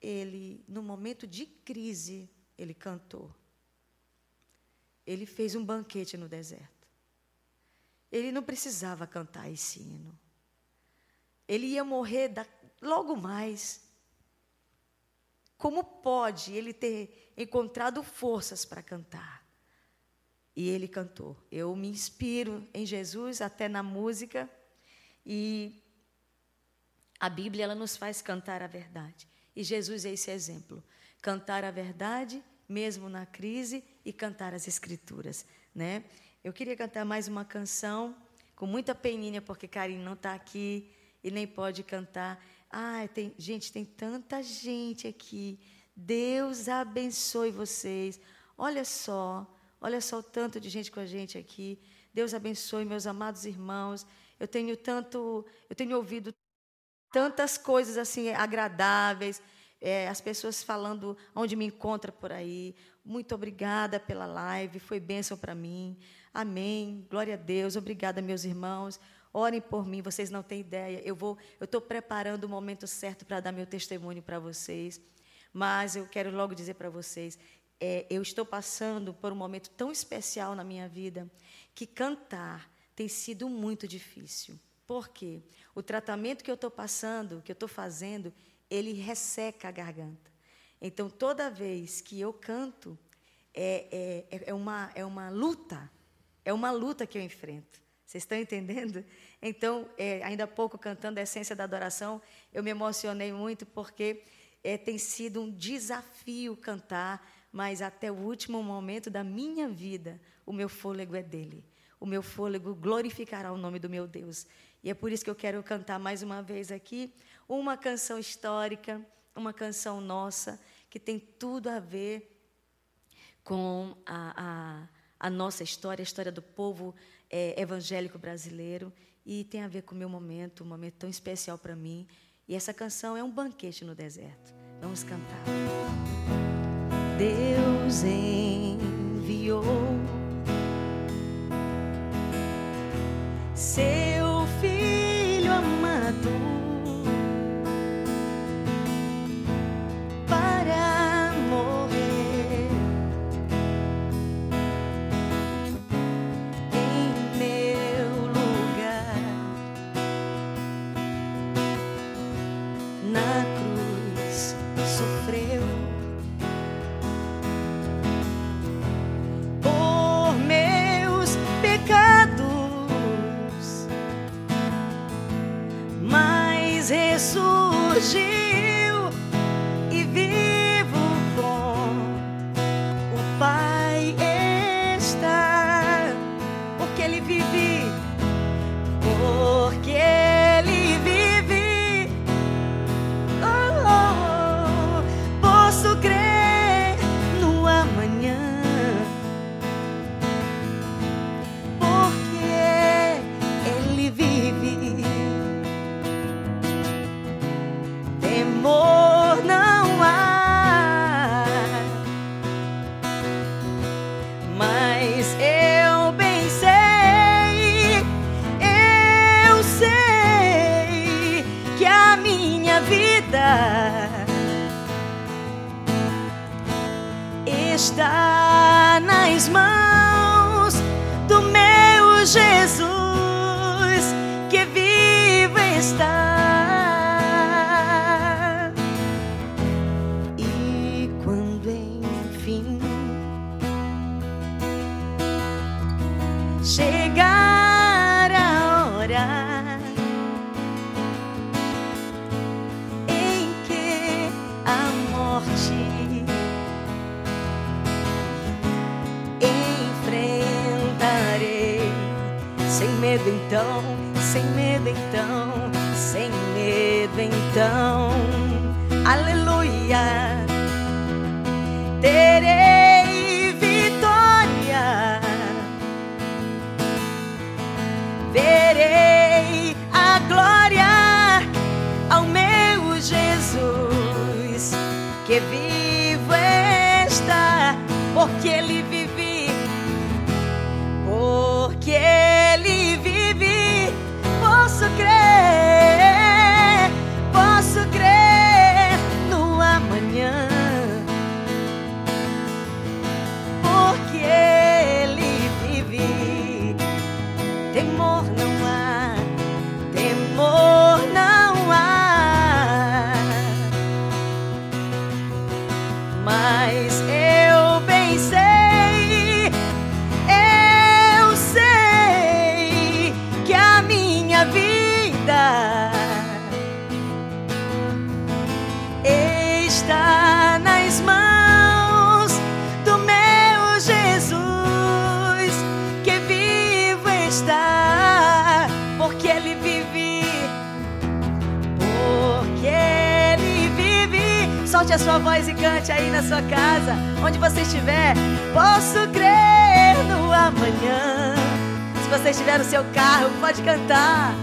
ele, no momento de crise, ele cantou. Ele fez um banquete no deserto. Ele não precisava cantar esse hino. Ele ia morrer da, logo mais. Como pode ele ter encontrado forças para cantar? E ele cantou. Eu me inspiro em Jesus, até na música, e a Bíblia ela nos faz cantar a verdade. E Jesus é esse exemplo. Cantar a verdade, mesmo na crise, e cantar as Escrituras. Né? Eu queria cantar mais uma canção, com muita peninha, porque Karine não está aqui e nem pode cantar. Ah, tem, gente, tem tanta gente aqui. Deus abençoe vocês. Olha só, olha só o tanto de gente com a gente aqui. Deus abençoe meus amados irmãos. Eu tenho tanto, eu tenho ouvido tantas coisas assim agradáveis. É, as pessoas falando onde me encontra por aí. Muito obrigada pela live, foi bênção para mim. Amém. Glória a Deus. Obrigada, meus irmãos. Orem por mim, vocês não têm ideia. Eu vou, eu estou preparando o momento certo para dar meu testemunho para vocês. Mas eu quero logo dizer para vocês, é, eu estou passando por um momento tão especial na minha vida que cantar tem sido muito difícil. Por quê? O tratamento que eu estou passando, que eu estou fazendo, ele resseca a garganta. Então, toda vez que eu canto, é, é, é, uma, é uma luta é uma luta que eu enfrento. Vocês estão entendendo? Então, é, ainda há pouco, cantando a essência da adoração, eu me emocionei muito porque é, tem sido um desafio cantar, mas até o último momento da minha vida, o meu fôlego é dele. O meu fôlego glorificará o nome do meu Deus. E é por isso que eu quero cantar mais uma vez aqui uma canção histórica, uma canção nossa, que tem tudo a ver com a, a a nossa história, a história do povo é, evangélico brasileiro. E tem a ver com o meu momento, um momento tão especial para mim. E essa canção é um banquete no deserto. Vamos cantar. Deus enviou então, sem medo então, sem medo então, aleluia, terei vitória, verei a glória ao meu Jesus que vivo está, porque ele sua voz e cante aí na sua casa, onde você estiver. Posso crer no amanhã. Se você estiver no seu carro, pode cantar.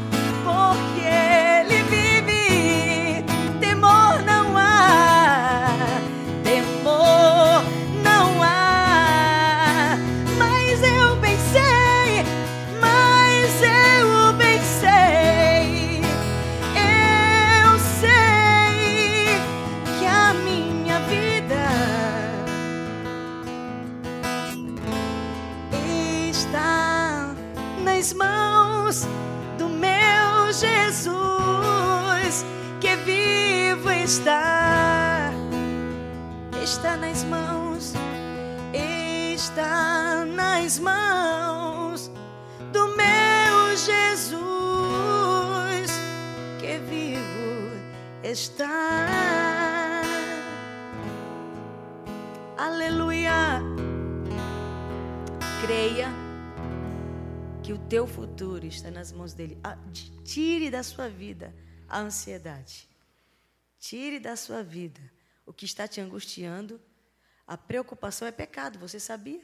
Está nas mãos dele. Ah, Tire da sua vida a ansiedade. Tire da sua vida o que está te angustiando. A preocupação é pecado, você sabia?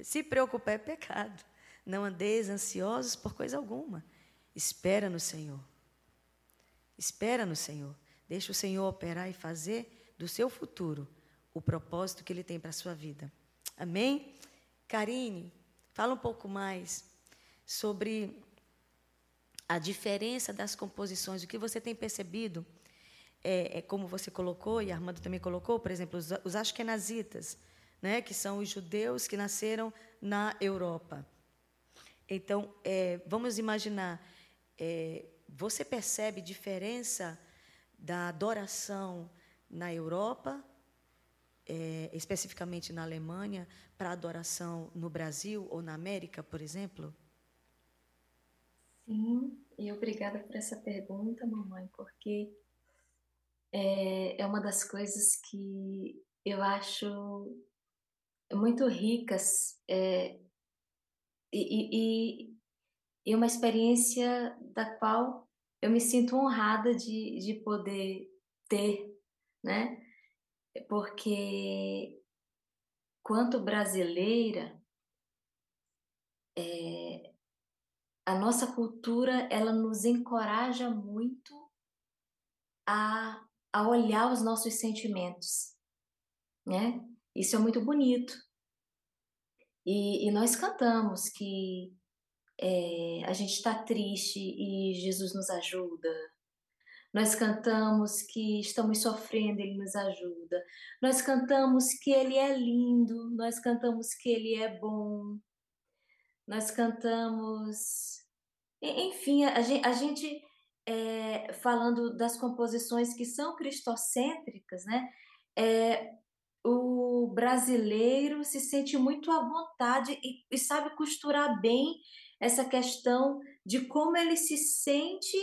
Se preocupar é pecado. Não andeis ansiosos por coisa alguma. Espera no Senhor. Espera no Senhor. Deixa o Senhor operar e fazer do seu futuro o propósito que Ele tem para a sua vida. Amém? Karine, fala um pouco mais sobre a diferença das composições, o que você tem percebido, é, é como você colocou, e Armando também colocou, por exemplo, os, os ashkenazitas, né, que são os judeus que nasceram na Europa. Então, é, vamos imaginar, é, você percebe diferença da adoração na Europa, é, especificamente na Alemanha, para adoração no Brasil ou na América, por exemplo? Sim, e obrigada por essa pergunta, mamãe, porque é, é uma das coisas que eu acho muito ricas é, e, e, e uma experiência da qual eu me sinto honrada de, de poder ter, né? Porque quanto brasileira, é, a nossa cultura ela nos encoraja muito a, a olhar os nossos sentimentos, né? Isso é muito bonito. E, e nós cantamos que é, a gente está triste e Jesus nos ajuda. Nós cantamos que estamos sofrendo, Ele nos ajuda. Nós cantamos que Ele é lindo. Nós cantamos que Ele é bom. Nós cantamos. Enfim, a gente, a gente é, falando das composições que são cristocêntricas, né? É, o brasileiro se sente muito à vontade e, e sabe costurar bem essa questão de como ele se sente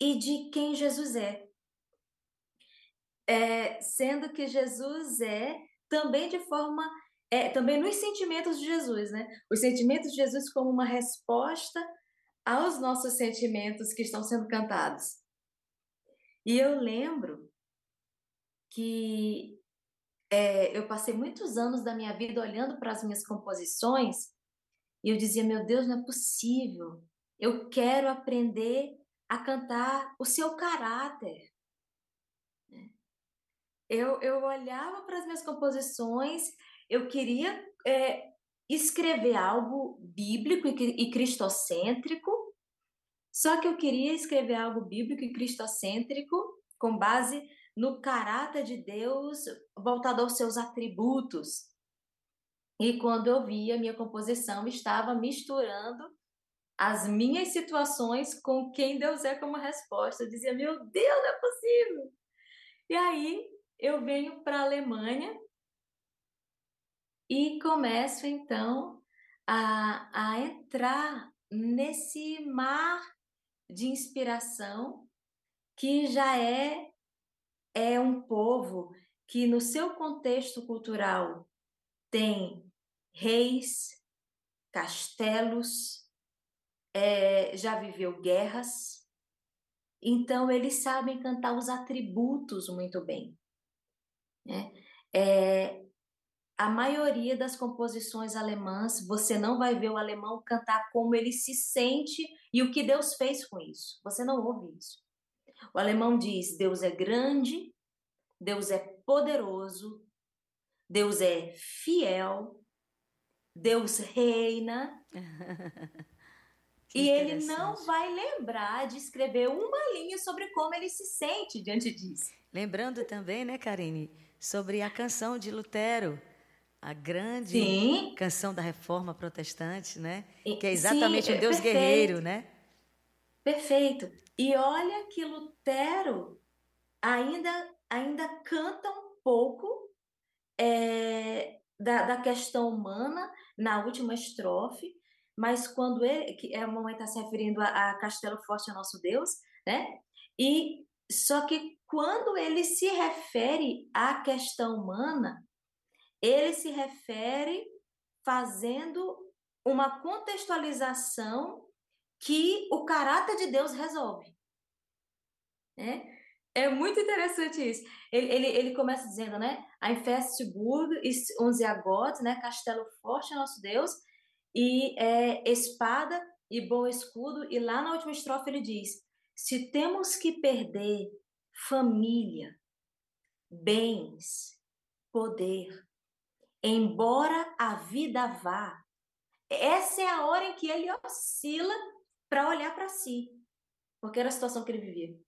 e de quem Jesus é. é sendo que Jesus é também de forma é, também nos sentimentos de Jesus, né? Os sentimentos de Jesus como uma resposta aos nossos sentimentos que estão sendo cantados. E eu lembro que é, eu passei muitos anos da minha vida olhando para as minhas composições e eu dizia: Meu Deus, não é possível. Eu quero aprender a cantar o seu caráter. Eu, eu olhava para as minhas composições, eu queria é, escrever algo bíblico e, e cristocêntrico, só que eu queria escrever algo bíblico e cristocêntrico com base no caráter de Deus voltado aos seus atributos. E quando eu vi a minha composição estava misturando as minhas situações com quem Deus é como resposta. Eu dizia, meu Deus, não é possível. E aí eu venho para a Alemanha e começo então a, a entrar nesse mar de inspiração que já é é um povo que no seu contexto cultural tem reis, castelos, é, já viveu guerras, então eles sabem cantar os atributos muito bem. Né? É, a maioria das composições alemãs, você não vai ver o alemão cantar como ele se sente e o que Deus fez com isso. Você não ouve isso. O alemão diz: Deus é grande, Deus é poderoso, Deus é fiel, Deus reina. (laughs) e ele não vai lembrar de escrever uma linha sobre como ele se sente diante disso. Lembrando também, né, Karine, sobre a canção de Lutero, a grande Sim. canção da Reforma Protestante, né? Que é exatamente Sim, o Deus perfeito. guerreiro, né? Perfeito. E olha que Lutero ainda ainda canta um pouco é, da, da questão humana na última estrofe, mas quando ele, que é a mamãe está se referindo a, a, Castelo Forte é nosso Deus, né? E só que quando ele se refere à questão humana, ele se refere fazendo uma contextualização que o caráter de Deus resolve. Né? É muito interessante isso. Ele, ele, ele começa dizendo, né? Ein Festburg ist unser Gott, né? Castelo forte é nosso Deus, e é, espada e bom escudo. E lá na última estrofe ele diz: se temos que perder família, bens, poder, embora a vida vá, essa é a hora em que ele oscila para olhar para si, porque era a situação que ele vivia.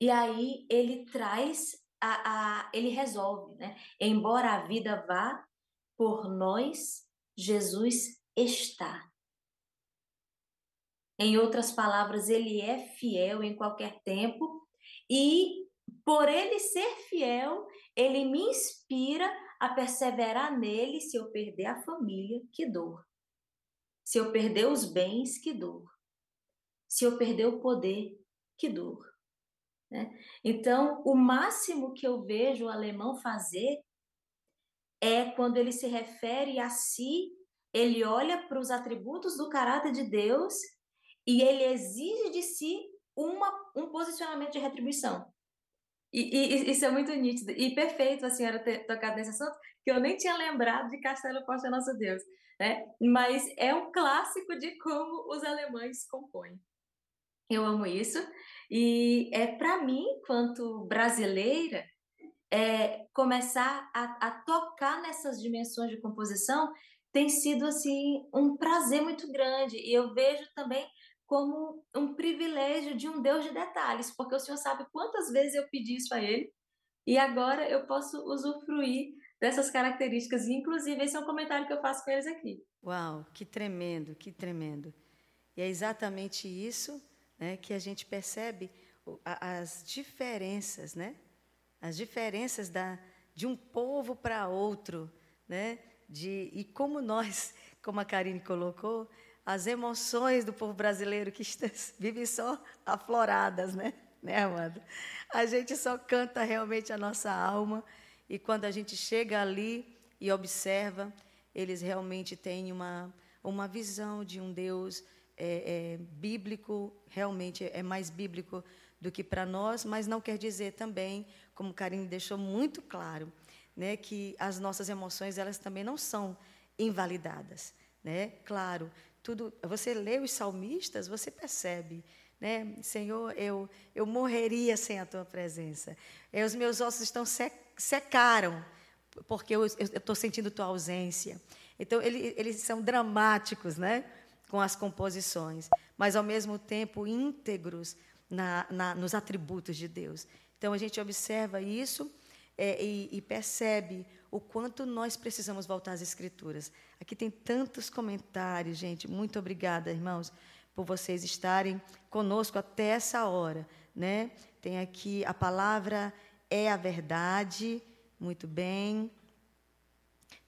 E aí ele traz, a, a, ele resolve, né? Embora a vida vá, por nós, Jesus está. Em outras palavras, ele é fiel em qualquer tempo e por ele ser fiel, ele me inspira a perseverar nele se eu perder a família, que dor. Se eu perder os bens, que dor. Se eu perder o poder, que dor. Né? Então, o máximo que eu vejo o alemão fazer é quando ele se refere a si, ele olha para os atributos do caráter de Deus e ele exige de si uma, um posicionamento de retribuição. E, e, isso é muito nítido e perfeito a senhora ter tocado nesse assunto, que eu nem tinha lembrado de Castelo Forte é Nosso Deus, né? Mas é um clássico de como os alemães compõem. Eu amo isso. E é para mim, quanto brasileira, é, começar a, a, tocar nessas dimensões de composição tem sido assim um prazer muito grande. E eu vejo também como um privilégio de um Deus de detalhes, porque o Senhor sabe quantas vezes eu pedi isso a Ele e agora eu posso usufruir dessas características. Inclusive, esse é um comentário que eu faço com eles aqui. Uau, que tremendo, que tremendo. E é exatamente isso né, que a gente percebe as diferenças, né? As diferenças da, de um povo para outro, né? De, e como nós, como a Karine colocou, as emoções do povo brasileiro que (laughs) vive só afloradas, né? Né, Amanda? A gente só canta realmente a nossa alma e quando a gente chega ali e observa, eles realmente têm uma, uma visão de um Deus é, é, bíblico, realmente é mais bíblico do que para nós, mas não quer dizer também, como Karine deixou muito claro, né, que as nossas emoções elas também não são invalidadas, né? Claro, tudo. Você lê os salmistas, você percebe, né? Senhor, eu eu morreria sem a tua presença. E os meus ossos estão sec, secaram porque eu estou sentindo tua ausência. Então ele, eles são dramáticos, né? Com as composições, mas ao mesmo tempo íntegros na, na, nos atributos de Deus. Então a gente observa isso é, e, e, percebe o quanto nós precisamos voltar às Escrituras. Aqui tem tantos comentários, gente. Muito obrigada, irmãos, por vocês estarem conosco até essa hora. Né? Tem aqui a palavra é a verdade. Muito bem.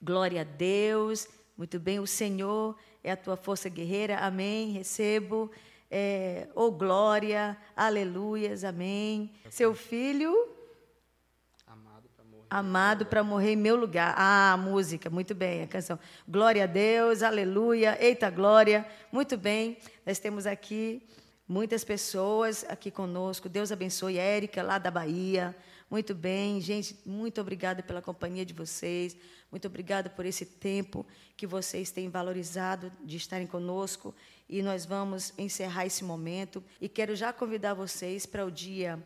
Glória a Deus. Muito bem. O Senhor é a tua força guerreira. Amém. Recebo. É, oh glória, aleluias, amém. Seu filho Amado para morrer em meu lugar. Ah, a música, muito bem, a canção. Glória a Deus, aleluia, eita glória. Muito bem, nós temos aqui muitas pessoas aqui conosco. Deus abençoe Érica, lá da Bahia. Muito bem, gente, muito obrigada pela companhia de vocês. Muito obrigada por esse tempo que vocês têm valorizado de estarem conosco. E nós vamos encerrar esse momento. E quero já convidar vocês para o dia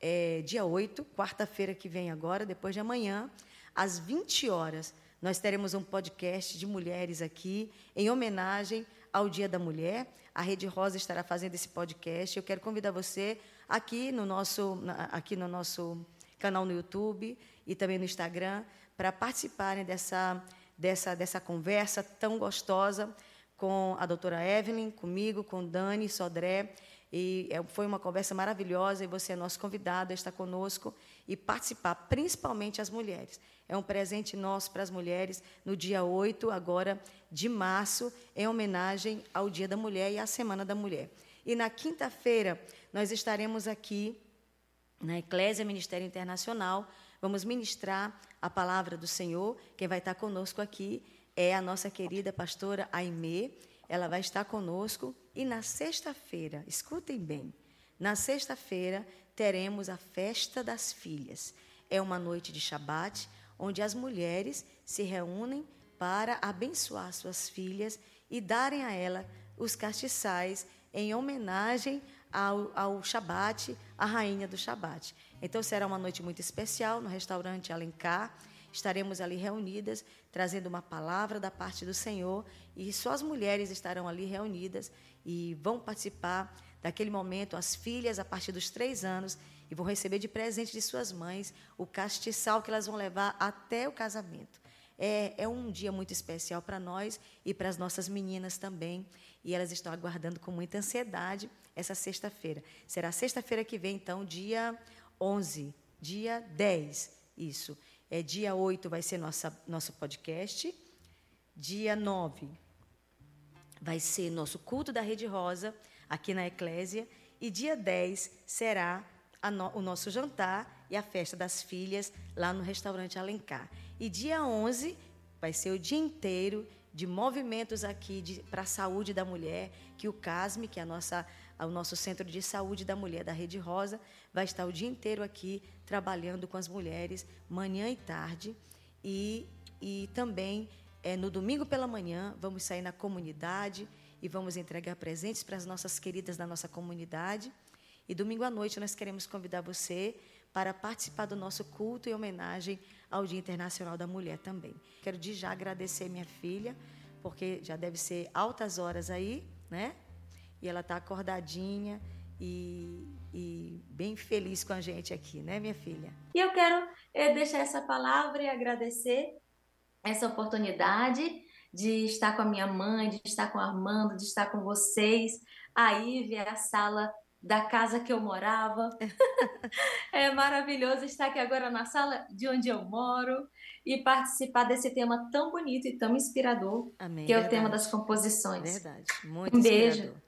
é, dia 8, quarta-feira que vem agora, depois de amanhã, às 20 horas, nós teremos um podcast de mulheres aqui, em homenagem ao Dia da Mulher. A Rede Rosa estará fazendo esse podcast. Eu quero convidar você aqui no nosso, aqui no nosso canal no YouTube e também no Instagram para participarem dessa, dessa, dessa conversa tão gostosa com a doutora Evelyn, comigo, com Dani Sodré e é, foi uma conversa maravilhosa e você é nosso convidado a estar conosco e participar, principalmente as mulheres. É um presente nosso para as mulheres no dia 8, agora de março, em homenagem ao Dia da Mulher e à Semana da Mulher. E na quinta-feira, nós estaremos aqui na Eclésia Ministério Internacional, vamos ministrar a palavra do Senhor. Quem vai estar conosco aqui é a nossa querida pastora Aimee. Ela vai estar conosco e na sexta-feira, escutem bem, na sexta-feira teremos a festa das filhas. É uma noite de Shabat, onde as mulheres se reúnem para abençoar suas filhas e darem a ela os castiçais em homenagem ao, ao Shabat, a rainha do Shabat. Então será uma noite muito especial no restaurante Alencar. Estaremos ali reunidas, trazendo uma palavra da parte do Senhor, e só as mulheres estarão ali reunidas e vão participar daquele momento, as filhas, a partir dos três anos, e vão receber de presente de suas mães o castiçal que elas vão levar até o casamento. É, é um dia muito especial para nós e para as nossas meninas também, e elas estão aguardando com muita ansiedade essa sexta-feira. Será sexta-feira que vem, então, dia 11, dia 10, isso. É, dia 8 vai ser nossa, nosso podcast, dia 9 vai ser nosso culto da Rede Rosa, aqui na Eclésia, e dia 10 será no, o nosso jantar e a festa das filhas lá no restaurante Alencar. E dia 11 vai ser o dia inteiro de movimentos aqui para a saúde da mulher, que o CASME, que é a nossa, o nosso Centro de Saúde da Mulher da Rede Rosa, vai estar o dia inteiro aqui trabalhando com as mulheres, manhã e tarde, e, e também é, no domingo pela manhã, vamos sair na comunidade e vamos entregar presentes para as nossas queridas da nossa comunidade. E domingo à noite nós queremos convidar você para participar do nosso culto em homenagem ao Dia Internacional da Mulher também. Quero de já agradecer minha filha, porque já deve ser altas horas aí, né? E ela está acordadinha e, e, bem feliz com a gente aqui, né, minha filha? E eu quero eh, deixar essa palavra e agradecer essa oportunidade de estar com a minha mãe, de estar com o Armando, de estar com vocês. Aí ver a sala da casa que eu morava. (laughs) é maravilhoso estar aqui agora na sala de onde eu moro e participar desse tema tão bonito e tão inspirador, Amém, que é verdade. o tema das composições. Verdade, muito um inspirador.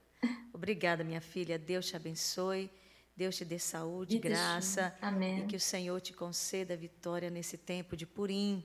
Obrigada, minha filha. Deus te abençoe. Deus te dê saúde, graça Amém. e que o Senhor te conceda vitória nesse tempo de purim,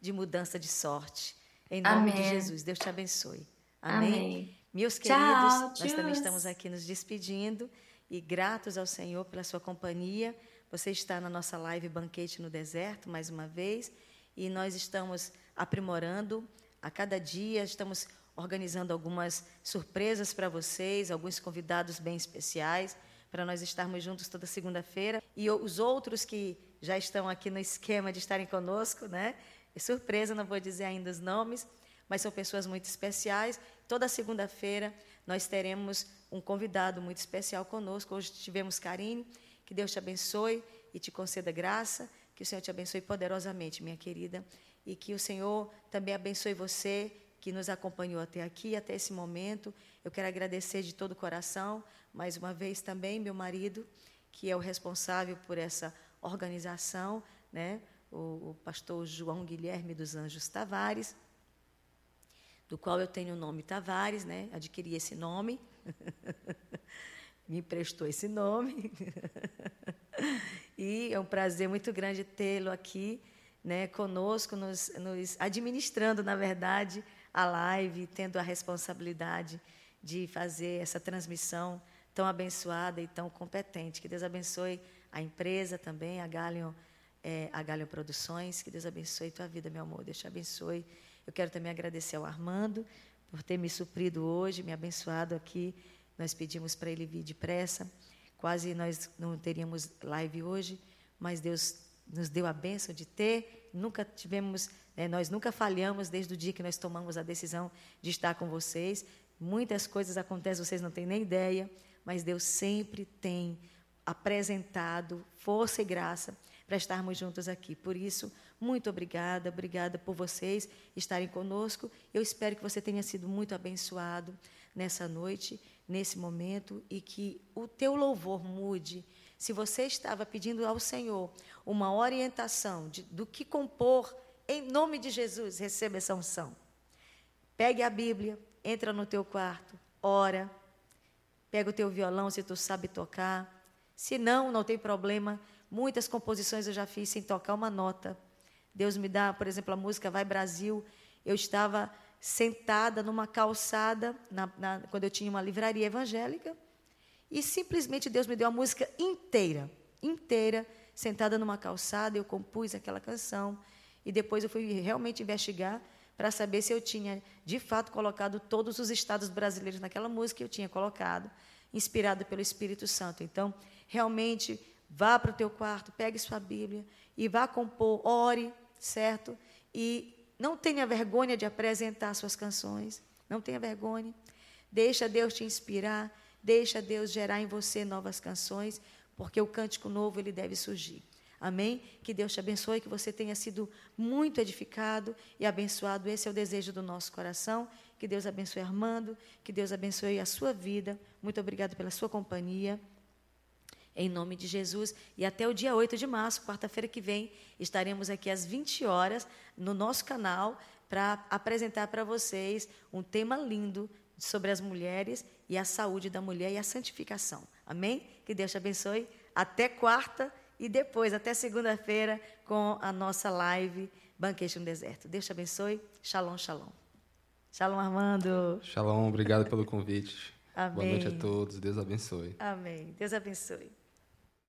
de mudança de sorte. Em nome Amém. de Jesus, Deus te abençoe. Amém. Amém. Meus Tchau, queridos, nós tchau. também estamos aqui nos despedindo e gratos ao Senhor pela sua companhia. Você está na nossa live Banquete no Deserto, mais uma vez, e nós estamos aprimorando a cada dia, estamos organizando algumas surpresas para vocês, alguns convidados bem especiais, para nós estarmos juntos toda segunda-feira. E os outros que já estão aqui no esquema de estarem conosco, né? É surpresa, não vou dizer ainda os nomes, mas são pessoas muito especiais. Toda segunda-feira nós teremos um convidado muito especial conosco. Hoje tivemos Karine. Que Deus te abençoe e te conceda graça. Que o Senhor te abençoe poderosamente, minha querida. E que o Senhor também abençoe você que nos acompanhou até aqui, até esse momento. Eu quero agradecer de todo o coração, mais uma vez também, meu marido, que é o responsável por essa organização, né? o, o pastor João Guilherme dos Anjos Tavares, do qual eu tenho o nome Tavares, né? adquiri esse nome, (laughs) me emprestou esse nome. (laughs) e é um prazer muito grande tê-lo aqui né, conosco, nos, nos administrando, na verdade, a live, tendo a responsabilidade de fazer essa transmissão tão abençoada e tão competente. Que Deus abençoe a empresa também, a Galion, é, a Galion Produções. Que Deus abençoe tua vida, meu amor. Deus te abençoe. Eu quero também agradecer ao Armando por ter me suprido hoje, me abençoado aqui. Nós pedimos para ele vir depressa. Quase nós não teríamos live hoje, mas Deus nos deu a bênção de ter. Nunca tivemos, né, nós nunca falhamos desde o dia que nós tomamos a decisão de estar com vocês. Muitas coisas acontecem, vocês não têm nem ideia, mas Deus sempre tem apresentado força e graça para estarmos juntos aqui. Por isso, muito obrigada, obrigada por vocês estarem conosco. Eu espero que você tenha sido muito abençoado nessa noite, nesse momento, e que o teu louvor mude. Se você estava pedindo ao Senhor uma orientação de, do que compor, em nome de Jesus, receba essa unção. Pegue a Bíblia, entra no teu quarto, ora, pega o teu violão se tu sabe tocar. Se não, não tem problema. Muitas composições eu já fiz sem tocar uma nota. Deus me dá, por exemplo, a música Vai Brasil. Eu estava sentada numa calçada, na, na, quando eu tinha uma livraria evangélica, e simplesmente Deus me deu a música inteira, inteira, sentada numa calçada, eu compus aquela canção, e depois eu fui realmente investigar para saber se eu tinha, de fato, colocado todos os estados brasileiros naquela música, eu tinha colocado, inspirado pelo Espírito Santo. Então, realmente, vá para o teu quarto, pegue sua Bíblia e vá compor, ore, certo? E não tenha vergonha de apresentar suas canções, não tenha vergonha. Deixa Deus te inspirar, deixa Deus gerar em você novas canções, porque o cântico novo ele deve surgir. Amém? Que Deus te abençoe, que você tenha sido muito edificado e abençoado. Esse é o desejo do nosso coração. Que Deus abençoe Armando, que Deus abençoe a sua vida. Muito obrigado pela sua companhia. Em nome de Jesus. E até o dia 8 de março, quarta-feira que vem, estaremos aqui às 20 horas no nosso canal para apresentar para vocês um tema lindo sobre as mulheres e a saúde da mulher e a santificação. Amém? Que Deus te abençoe. Até quarta e depois, até segunda-feira, com a nossa live Banquete no Deserto. Deus te abençoe. Shalom, shalom. Shalom, Armando. Shalom, obrigado pelo convite. Amém. Boa noite a todos. Deus abençoe. Amém. Deus abençoe.